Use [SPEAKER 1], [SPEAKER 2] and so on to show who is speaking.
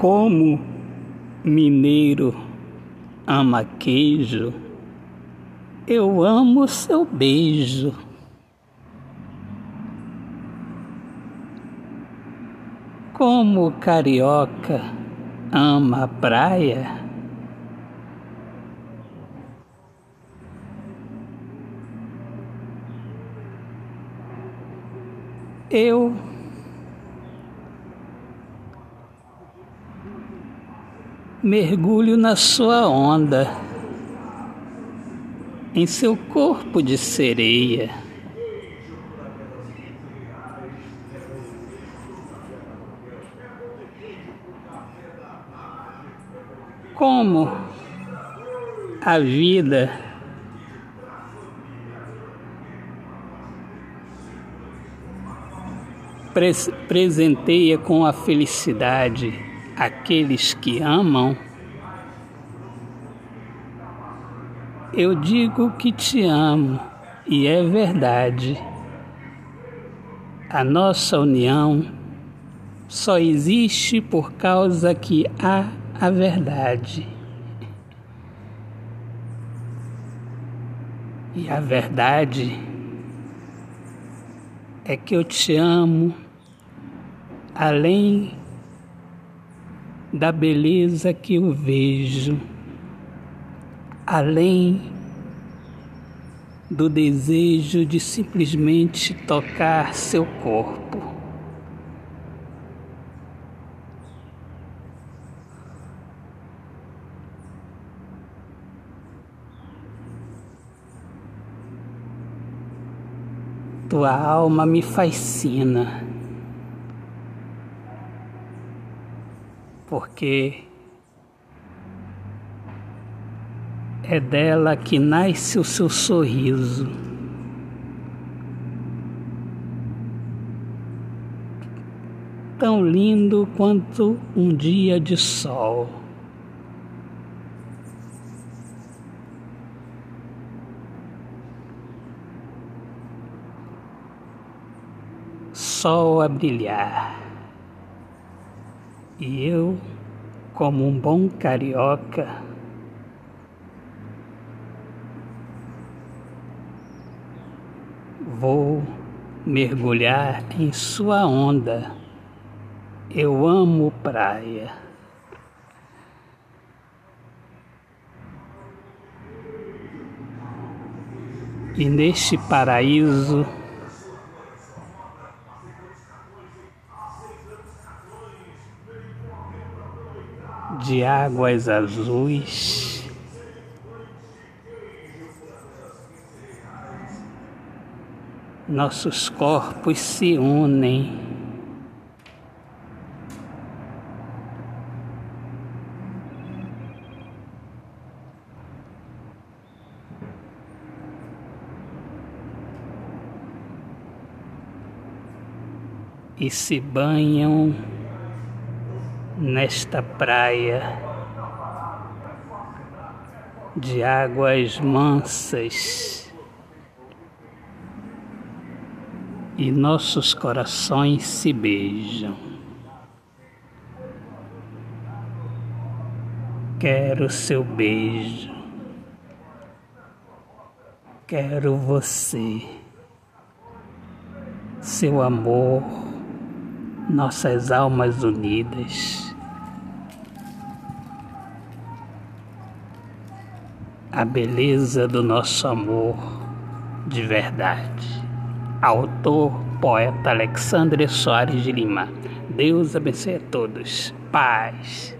[SPEAKER 1] Como mineiro ama queijo, eu amo seu beijo. Como carioca ama praia, eu mergulho na sua onda, em seu corpo de sereia. Como a vida presenteia com a felicidade aqueles que amam, eu digo que te amo e é verdade. A nossa união só existe por causa que há a verdade. E a verdade é que eu te amo além da beleza que eu vejo, além do desejo de simplesmente tocar seu corpo. Tua alma me fascina. Porque é dela que nasce o seu sorriso. Tão lindo quanto um dia de sol. Sol a brilhar. E eu, como um bom carioca, vou mergulhar em sua onda. Eu amo praia. E neste paraíso de águas azuis. Nossos corpos se unem. E se banham nesta praia de águas mansas e nossos corações se beijam. Quero seu beijo, quero você, seu amor, nossas almas unidas. A beleza do nosso amor de verdade. Autor, poeta Alexandre Soares de Lima. Deus abençoe a todos. Paz.